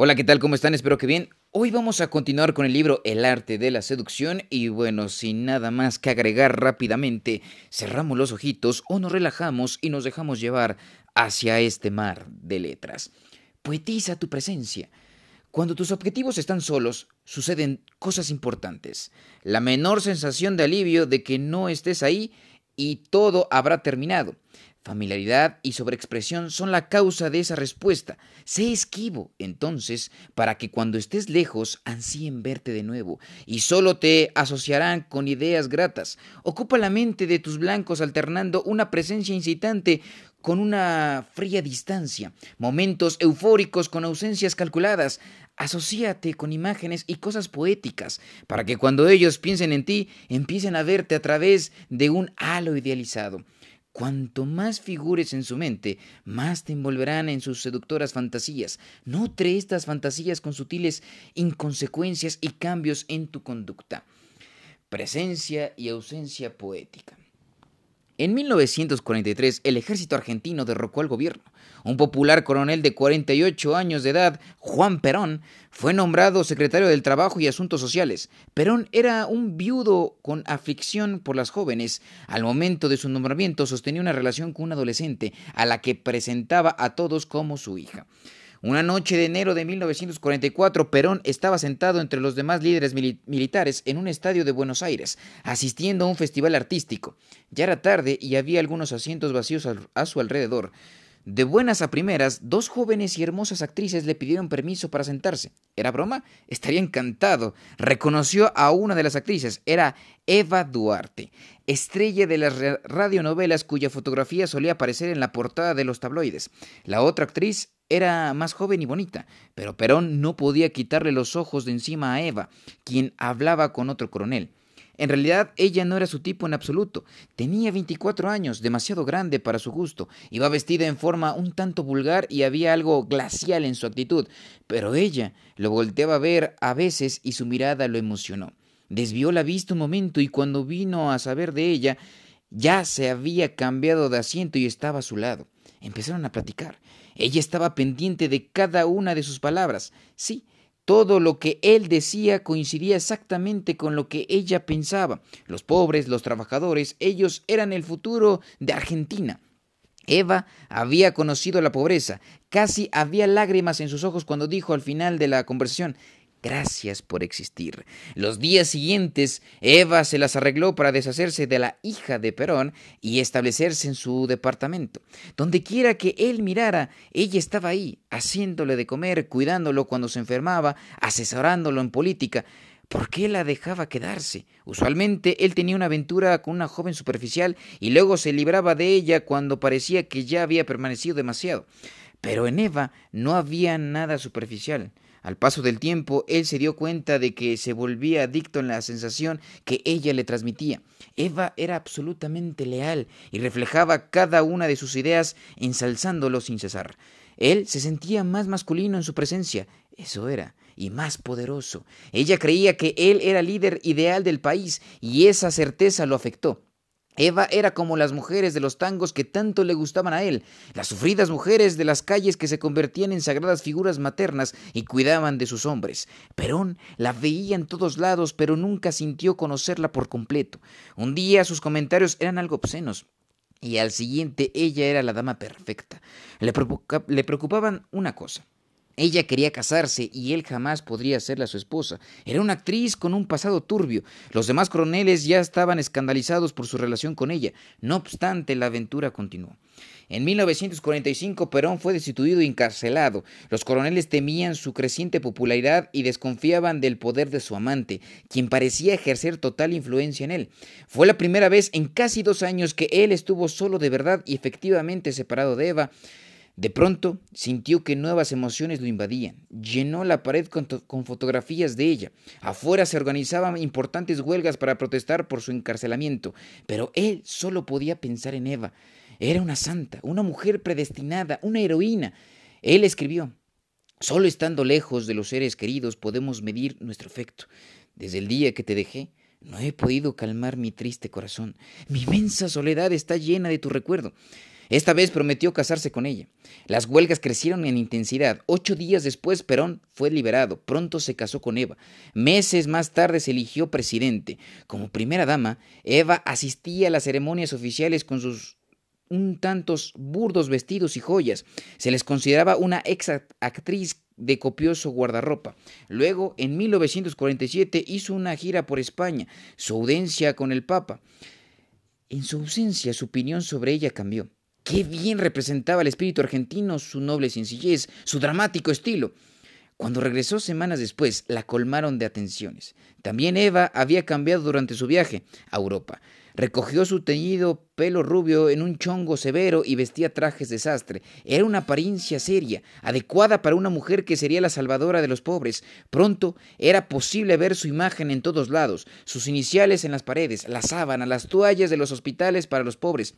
Hola, ¿qué tal? ¿Cómo están? Espero que bien. Hoy vamos a continuar con el libro El arte de la seducción y bueno, sin nada más que agregar rápidamente, cerramos los ojitos o nos relajamos y nos dejamos llevar hacia este mar de letras. Poetiza tu presencia. Cuando tus objetivos están solos, suceden cosas importantes. La menor sensación de alivio de que no estés ahí y todo habrá terminado. Familiaridad y sobreexpresión son la causa de esa respuesta. Sé esquivo, entonces, para que cuando estés lejos ansíen verte de nuevo, y solo te asociarán con ideas gratas. Ocupa la mente de tus blancos alternando una presencia incitante con una fría distancia, momentos eufóricos con ausencias calculadas. Asociate con imágenes y cosas poéticas, para que cuando ellos piensen en ti, empiecen a verte a través de un halo idealizado. Cuanto más figures en su mente, más te envolverán en sus seductoras fantasías. Nutre estas fantasías con sutiles inconsecuencias y cambios en tu conducta. Presencia y ausencia poética. En 1943, el ejército argentino derrocó al gobierno. Un popular coronel de 48 años de edad, Juan Perón, fue nombrado secretario del Trabajo y Asuntos Sociales. Perón era un viudo con aflicción por las jóvenes. Al momento de su nombramiento sostenía una relación con una adolescente, a la que presentaba a todos como su hija. Una noche de enero de 1944, Perón estaba sentado entre los demás líderes militares en un estadio de Buenos Aires, asistiendo a un festival artístico. Ya era tarde y había algunos asientos vacíos a su alrededor. De buenas a primeras, dos jóvenes y hermosas actrices le pidieron permiso para sentarse. ¿Era broma? Estaría encantado. Reconoció a una de las actrices. Era Eva Duarte, estrella de las radionovelas cuya fotografía solía aparecer en la portada de los tabloides. La otra actriz era más joven y bonita, pero Perón no podía quitarle los ojos de encima a Eva, quien hablaba con otro coronel. En realidad ella no era su tipo en absoluto. Tenía 24 años, demasiado grande para su gusto. Iba vestida en forma un tanto vulgar y había algo glacial en su actitud. Pero ella lo volteaba a ver a veces y su mirada lo emocionó. Desvió la vista un momento y cuando vino a saber de ella, ya se había cambiado de asiento y estaba a su lado. Empezaron a platicar. Ella estaba pendiente de cada una de sus palabras. Sí, todo lo que él decía coincidía exactamente con lo que ella pensaba. Los pobres, los trabajadores, ellos eran el futuro de Argentina. Eva había conocido la pobreza. Casi había lágrimas en sus ojos cuando dijo al final de la conversación Gracias por existir. Los días siguientes, Eva se las arregló para deshacerse de la hija de Perón y establecerse en su departamento. Donde quiera que él mirara, ella estaba ahí, haciéndole de comer, cuidándolo cuando se enfermaba, asesorándolo en política. ¿Por qué la dejaba quedarse? Usualmente él tenía una aventura con una joven superficial y luego se libraba de ella cuando parecía que ya había permanecido demasiado. Pero en Eva no había nada superficial. Al paso del tiempo, él se dio cuenta de que se volvía adicto en la sensación que ella le transmitía. Eva era absolutamente leal y reflejaba cada una de sus ideas ensalzándolo sin cesar. Él se sentía más masculino en su presencia, eso era, y más poderoso. Ella creía que él era líder ideal del país y esa certeza lo afectó. Eva era como las mujeres de los tangos que tanto le gustaban a él, las sufridas mujeres de las calles que se convertían en sagradas figuras maternas y cuidaban de sus hombres. Perón la veía en todos lados, pero nunca sintió conocerla por completo. Un día sus comentarios eran algo obscenos, y al siguiente ella era la dama perfecta. Le, le preocupaban una cosa, ella quería casarse y él jamás podría serla su esposa. Era una actriz con un pasado turbio. Los demás coroneles ya estaban escandalizados por su relación con ella. No obstante, la aventura continuó. En 1945 Perón fue destituido y encarcelado. Los coroneles temían su creciente popularidad y desconfiaban del poder de su amante, quien parecía ejercer total influencia en él. Fue la primera vez en casi dos años que él estuvo solo de verdad y efectivamente separado de Eva. De pronto sintió que nuevas emociones lo invadían. Llenó la pared con, fotografías de ella. Afuera se organizaban importantes huelgas para protestar por su encarcelamiento, pero él solo podía pensar en Eva. Era una santa, una mujer predestinada, una heroína. Él escribió, Solo estando lejos de los seres queridos podemos medir nuestro efecto. Desde el día que te dejé, no he podido calmar mi triste corazón. Mi inmensa soledad está llena de tu recuerdo. Esta vez prometió casarse con ella. Las huelgas crecieron en intensidad. Ocho días después, Perón fue liberado. Pronto se casó con Eva. Meses más tarde se eligió presidente. Como primera dama, Eva asistía a las ceremonias oficiales con sus un tantos burdos vestidos y joyas. Se les consideraba una ex actriz de copioso guardarropa. Luego, en 1947, hizo una gira por España, su audiencia con el Papa. En su ausencia, su opinión sobre ella cambió. Qué bien representaba el espíritu argentino, su noble sencillez, su dramático estilo. Cuando regresó semanas después, la colmaron de atenciones. También Eva había cambiado durante su viaje a Europa. Recogió su teñido pelo rubio en un chongo severo y vestía trajes de sastre. Era una apariencia seria, adecuada para una mujer que sería la salvadora de los pobres. Pronto era posible ver su imagen en todos lados, sus iniciales en las paredes, la sábana, las toallas de los hospitales para los pobres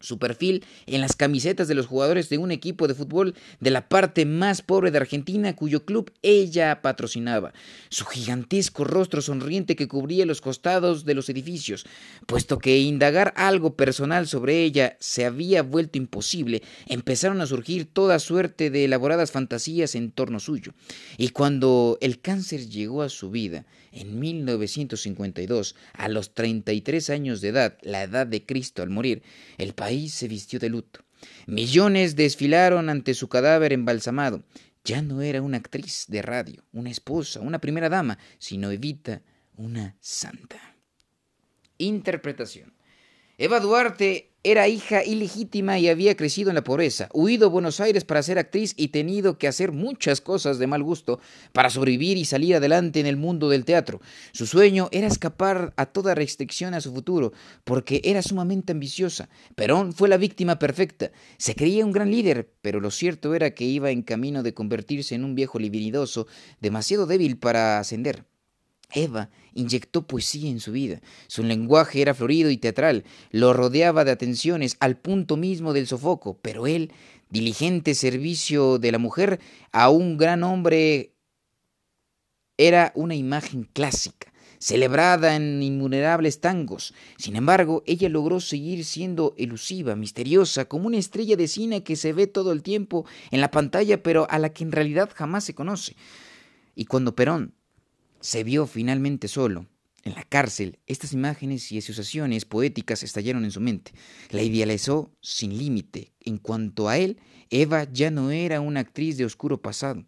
su perfil en las camisetas de los jugadores de un equipo de fútbol de la parte más pobre de Argentina cuyo club ella patrocinaba, su gigantesco rostro sonriente que cubría los costados de los edificios, puesto que indagar algo personal sobre ella se había vuelto imposible, empezaron a surgir toda suerte de elaboradas fantasías en torno suyo, y cuando el cáncer llegó a su vida, en 1952, a los 33 años de edad, la edad de Cristo al morir, el país se vistió de luto. Millones desfilaron ante su cadáver embalsamado. Ya no era una actriz de radio, una esposa, una primera dama, sino Evita, una santa. Interpretación. Eva Duarte era hija ilegítima y había crecido en la pobreza, huido a Buenos Aires para ser actriz y tenido que hacer muchas cosas de mal gusto para sobrevivir y salir adelante en el mundo del teatro. Su sueño era escapar a toda restricción a su futuro, porque era sumamente ambiciosa. Perón fue la víctima perfecta. Se creía un gran líder, pero lo cierto era que iba en camino de convertirse en un viejo libidinoso, demasiado débil para ascender. Eva inyectó poesía en su vida. Su lenguaje era florido y teatral, lo rodeaba de atenciones al punto mismo del sofoco, pero él, diligente servicio de la mujer a un gran hombre, era una imagen clásica, celebrada en innumerables tangos. Sin embargo, ella logró seguir siendo elusiva, misteriosa, como una estrella de cine que se ve todo el tiempo en la pantalla, pero a la que en realidad jamás se conoce. Y cuando Perón se vio finalmente solo. En la cárcel, estas imágenes y asociaciones poéticas estallaron en su mente. La idealizó sin límite. En cuanto a él, Eva ya no era una actriz de oscuro pasado.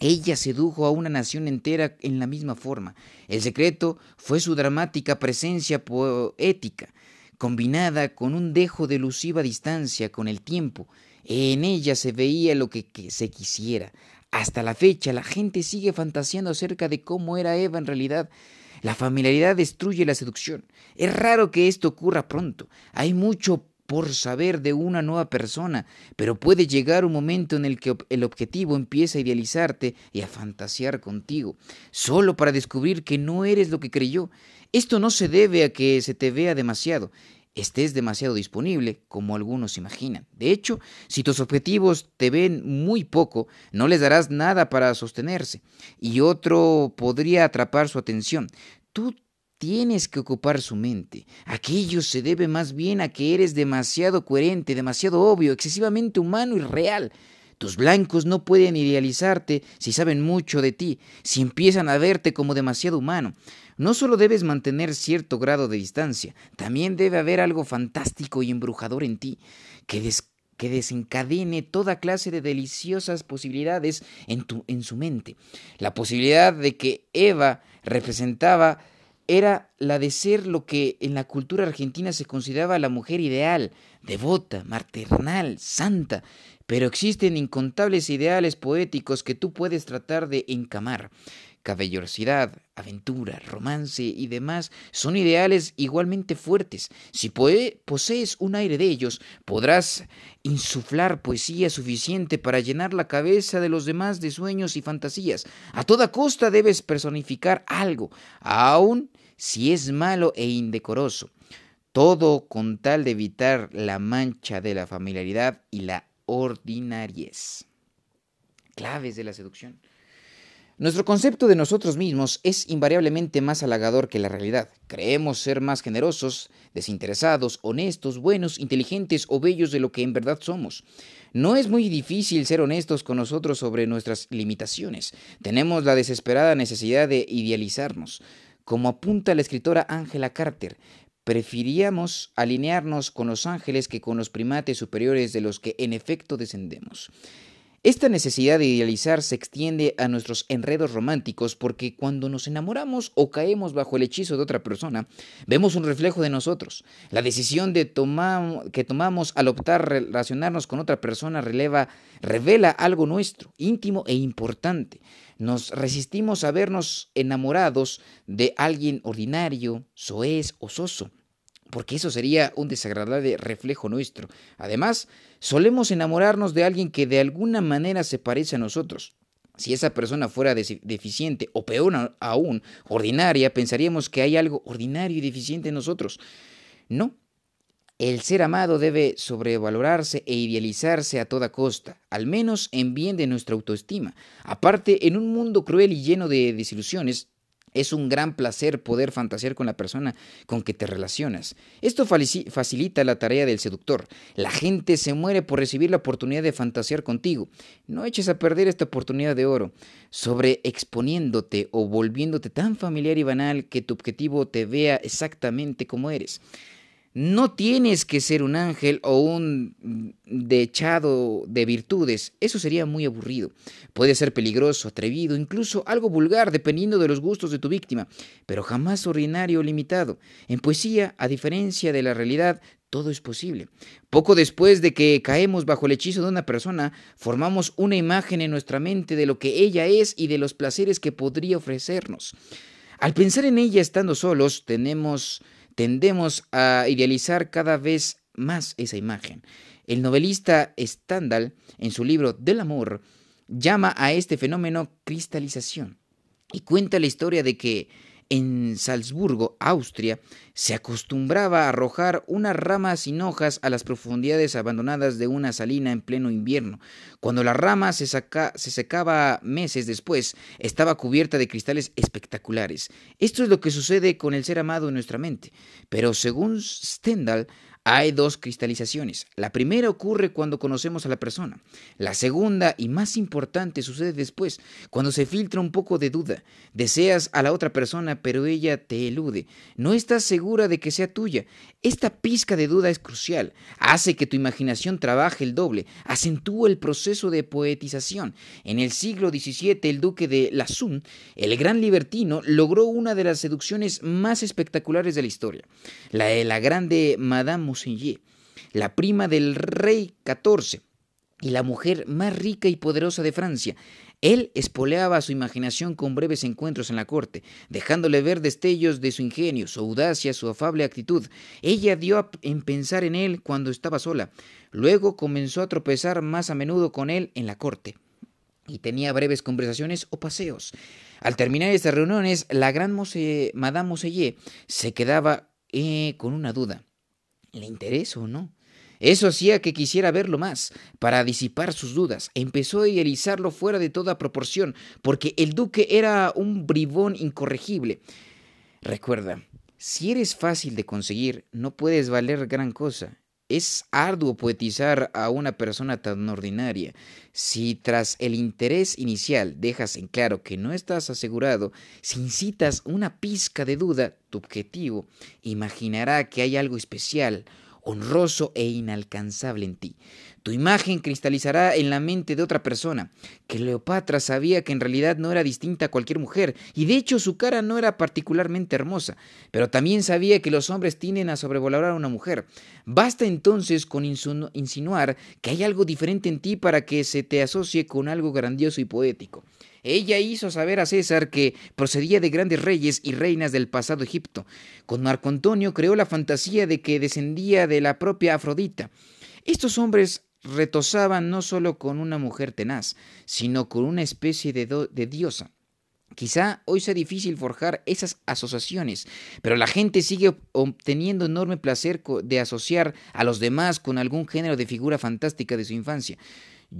Ella sedujo a una nación entera en la misma forma. El secreto fue su dramática presencia poética, combinada con un dejo de elusiva distancia con el tiempo. En ella se veía lo que se quisiera, hasta la fecha, la gente sigue fantaseando acerca de cómo era Eva en realidad. La familiaridad destruye la seducción. Es raro que esto ocurra pronto. Hay mucho por saber de una nueva persona, pero puede llegar un momento en el que el objetivo empieza a idealizarte y a fantasear contigo, solo para descubrir que no eres lo que creyó. Esto no se debe a que se te vea demasiado, estés demasiado disponible como algunos imaginan. De hecho, si tus objetivos te ven muy poco, no les darás nada para sostenerse y otro podría atrapar su atención. Tú tienes que ocupar su mente. Aquello se debe más bien a que eres demasiado coherente, demasiado obvio, excesivamente humano y real. Tus blancos no pueden idealizarte si saben mucho de ti, si empiezan a verte como demasiado humano. No solo debes mantener cierto grado de distancia, también debe haber algo fantástico y embrujador en ti, que, desencadene toda clase de deliciosas posibilidades en, tu, en su mente. La posibilidad de que Eva representaba era la de ser lo que en la cultura argentina se consideraba la mujer ideal, devota, maternal, santa, pero existen incontables ideales poéticos que tú puedes tratar de encamar. Caballerosidad, aventura, romance y demás son ideales igualmente fuertes. Si posees un aire de ellos, podrás insuflar poesía suficiente para llenar la cabeza de los demás de sueños y fantasías. A toda costa debes personificar algo, aun si es malo e indecoroso. Todo con tal de evitar la mancha de la familiaridad y la ordinariez. Claves de la seducción. Nuestro concepto de nosotros mismos es invariablemente más halagador que la realidad. Creemos ser más generosos, desinteresados, honestos, buenos, inteligentes o bellos de lo que en verdad somos. No es muy difícil ser honestos con nosotros sobre nuestras limitaciones. Tenemos la desesperada necesidad de idealizarnos. Como apunta la escritora Angela Carter, preferiríamos alinearnos con los ángeles que con los primates superiores de los que en efecto descendemos. Esta necesidad de idealizar se extiende a nuestros enredos románticos porque cuando nos enamoramos o caemos bajo el hechizo de otra persona, vemos un reflejo de nosotros. La decisión de que tomamos al optar relacionarnos con otra persona revela algo nuestro, íntimo e importante. Nos resistimos a vernos enamorados de alguien ordinario, soez o soso porque eso sería un desagradable reflejo nuestro. Además, solemos enamorarnos de alguien que de alguna manera se parece a nosotros. Si esa persona fuera deficiente o peor aún, ordinaria, pensaríamos que hay algo ordinario y deficiente en nosotros. No. El ser amado debe sobrevalorarse e idealizarse a toda costa, al menos en bien de nuestra autoestima. Aparte, en un mundo cruel y lleno de desilusiones, es un gran placer poder fantasear con la persona con que te relacionas. Esto facilita la tarea del seductor. La gente se muere por recibir la oportunidad de fantasear contigo. No eches a perder esta oportunidad de oro, sobre exponiéndote o volviéndote tan familiar y banal que tu objetivo te vea exactamente como eres. No tienes que ser un ángel o un dechado de virtudes, eso sería muy aburrido. Puede ser peligroso, atrevido, incluso algo vulgar, dependiendo de los gustos de tu víctima, pero jamás ordinario o limitado. En poesía, a diferencia de la realidad, todo es posible. Poco después de que caemos bajo el hechizo de una persona, formamos una imagen en nuestra mente de lo que ella es y de los placeres que podría ofrecernos. Al pensar en ella estando solos, tenemos tendemos a idealizar cada vez más esa imagen. El novelista Stendhal, en su libro Del amor, llama a este fenómeno cristalización y cuenta la historia de que en Salzburgo, Austria, se acostumbraba a arrojar unas ramas sin hojas a las profundidades abandonadas de una salina en pleno invierno. Cuando la rama se, se secaba meses después, estaba cubierta de cristales espectaculares. Esto es lo que sucede con el ser amado en nuestra mente. Pero según Stendhal, hay dos cristalizaciones. La primera ocurre cuando conocemos a la persona. La segunda y más importante sucede después, cuando se filtra un poco de duda. Deseas a la otra persona, pero ella te elude. No estás segura de que sea tuya. Esta pizca de duda es crucial. Hace que tu imaginación trabaje el doble. Acentúa el proceso de poetización. En el siglo XVII, el duque de Lasun, el gran libertino, logró una de las seducciones más espectaculares de la historia. La de la grande Madame la prima del rey XIV y la mujer más rica y poderosa de Francia. Él espoleaba su imaginación con breves encuentros en la corte, dejándole ver destellos de su ingenio, su audacia, su afable actitud. Ella dio en pensar en él cuando estaba sola. Luego comenzó a tropezar más a menudo con él en la corte y tenía breves conversaciones o paseos. Al terminar estas reuniones, la gran Madame Mosellé se quedaba eh, con una duda. ¿Le interesa o no? Eso hacía que quisiera verlo más, para disipar sus dudas. Empezó a idealizarlo fuera de toda proporción, porque el duque era un bribón incorregible. Recuerda, si eres fácil de conseguir, no puedes valer gran cosa. Es arduo poetizar a una persona tan ordinaria. Si tras el interés inicial dejas en claro que no estás asegurado, si incitas una pizca de duda, tu objetivo imaginará que hay algo especial, honroso e inalcanzable en ti. Tu imagen cristalizará en la mente de otra persona. Cleopatra sabía que en realidad no era distinta a cualquier mujer, y de hecho su cara no era particularmente hermosa, pero también sabía que los hombres tienden a sobrevalorar a una mujer. Basta entonces con insinuar que hay algo diferente en ti para que se te asocie con algo grandioso y poético. Ella hizo saber a César que procedía de grandes reyes y reinas del pasado Egipto. Con Marco Antonio creó la fantasía de que descendía de la propia Afrodita. Estos hombres retosaban no solo con una mujer tenaz, sino con una especie de, de diosa. Quizá hoy sea difícil forjar esas asociaciones, pero la gente sigue obteniendo enorme placer de asociar a los demás con algún género de figura fantástica de su infancia.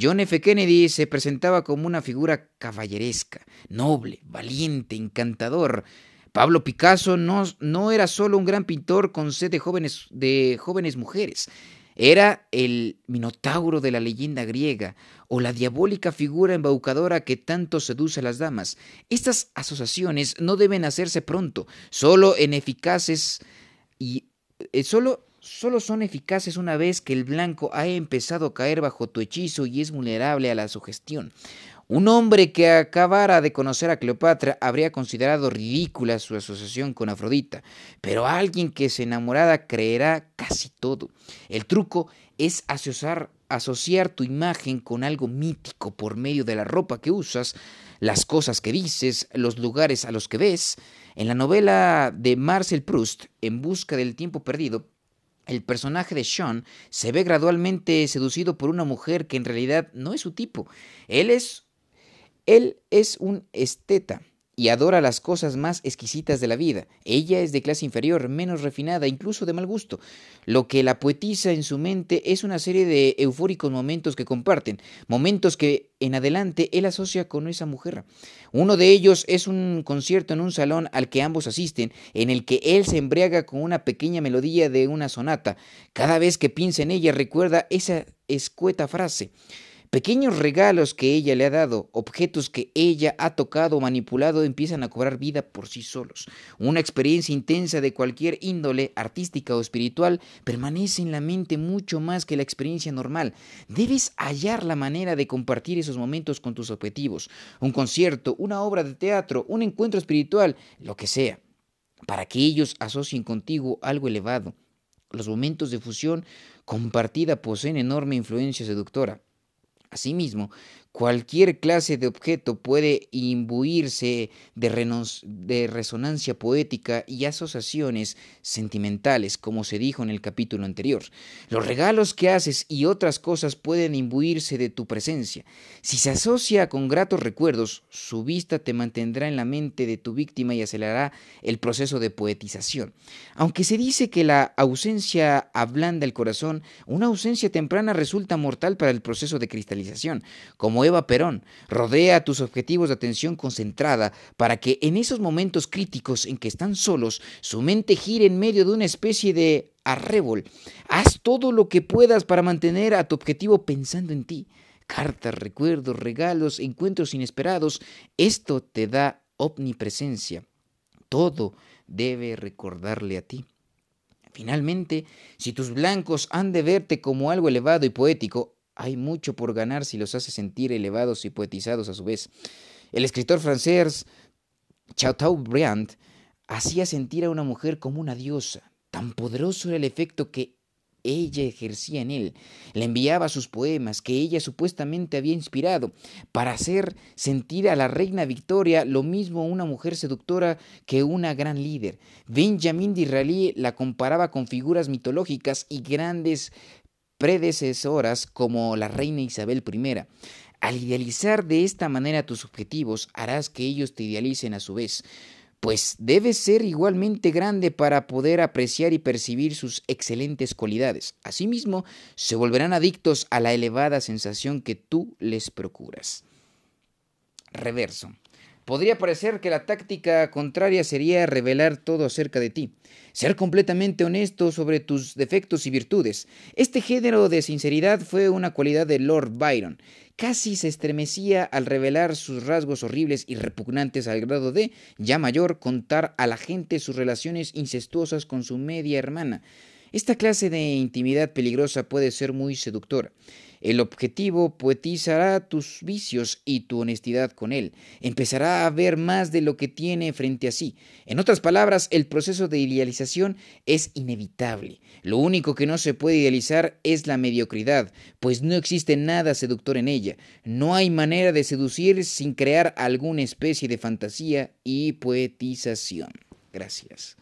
John F. Kennedy se presentaba como una figura caballeresca, noble, valiente, encantador. Pablo Picasso no, no era solo un gran pintor con sed de jóvenes, de jóvenes mujeres, era el Minotauro de la leyenda griega o la diabólica figura embaucadora que tanto seduce a las damas. Estas asociaciones no deben hacerse pronto, solo en eficaces y eh, solo solo son eficaces una vez que el blanco ha empezado a caer bajo tu hechizo y es vulnerable a la sugestión. Un hombre que acabara de conocer a Cleopatra habría considerado ridícula su asociación con Afrodita, pero alguien que se enamorada creerá casi todo. El truco es asociar, asociar tu imagen con algo mítico por medio de la ropa que usas, las cosas que dices, los lugares a los que ves. En la novela de Marcel Proust, En busca del tiempo perdido, el personaje de Sean se ve gradualmente seducido por una mujer que en realidad no es su tipo. Él es él es un esteta y adora las cosas más exquisitas de la vida. Ella es de clase inferior, menos refinada, incluso de mal gusto. Lo que la poetiza en su mente es una serie de eufóricos momentos que comparten, momentos que en adelante él asocia con esa mujer. Uno de ellos es un concierto en un salón al que ambos asisten, en el que él se embriaga con una pequeña melodía de una sonata. Cada vez que piensa en ella recuerda esa escueta frase. Pequeños regalos que ella le ha dado, objetos que ella ha tocado o manipulado, empiezan a cobrar vida por sí solos. Una experiencia intensa de cualquier índole, artística o espiritual, permanece en la mente mucho más que la experiencia normal. Debes hallar la manera de compartir esos momentos con tus objetivos. Un concierto, una obra de teatro, un encuentro espiritual, lo que sea, para que ellos asocien contigo algo elevado. Los momentos de fusión compartida poseen enorme influencia seductora. Asimismo, Cualquier clase de objeto puede imbuirse de, resonancia poética y asociaciones sentimentales, como se dijo en el capítulo anterior. Los regalos que haces y otras cosas pueden imbuirse de tu presencia. Si se asocia con gratos recuerdos, su vista te mantendrá en la mente de tu víctima y acelerará el proceso de poetización. Aunque se dice que la ausencia ablanda el corazón, una ausencia temprana resulta mortal para el proceso de cristalización. Como Eva Perón. Rodea tus objetivos de atención concentrada para que en esos momentos críticos en que están solos, su mente gire en medio de una especie de arrebol. Haz todo lo que puedas para mantener a tu objetivo pensando en ti. Cartas, recuerdos, regalos, encuentros inesperados. Esto te da omnipresencia. Todo debe recordarle a ti. Finalmente, si tus blancos han de verte como algo elevado y poético, hay mucho por ganar si los hace sentir elevados y poetizados a su vez. El escritor francés Chateaubriand hacía sentir a una mujer como una diosa. Tan poderoso era el efecto que ella ejercía en él. Le enviaba sus poemas que ella supuestamente había inspirado para hacer sentir a la reina Victoria lo mismo una mujer seductora que una gran líder. Benjamin Disraeli la comparaba con figuras mitológicas y grandes predecesoras como la reina Isabel I. Al idealizar de esta manera tus objetivos, harás que ellos te idealicen a su vez, pues debes ser igualmente grande para poder apreciar y percibir sus excelentes cualidades. Asimismo, se volverán adictos a la elevada sensación que tú les procuras. Reverso. Podría parecer que la táctica contraria sería revelar todo acerca de ti, ser completamente honesto sobre tus defectos y virtudes. Este género de sinceridad fue una cualidad de Lord Byron. Casi se estremecía al revelar sus rasgos horribles y repugnantes al grado de, ya mayor, contar a la gente sus relaciones incestuosas con su media hermana. Esta clase de intimidad peligrosa puede ser muy seductora. El objetivo poetizará tus vicios y tu honestidad con él. Empezará a ver más de lo que tiene frente a sí. En otras palabras, el proceso de idealización es inevitable. Lo único que no se puede idealizar es la mediocridad, pues no existe nada seductor en ella. No hay manera de seducir sin crear alguna especie de fantasía y poetización. Gracias.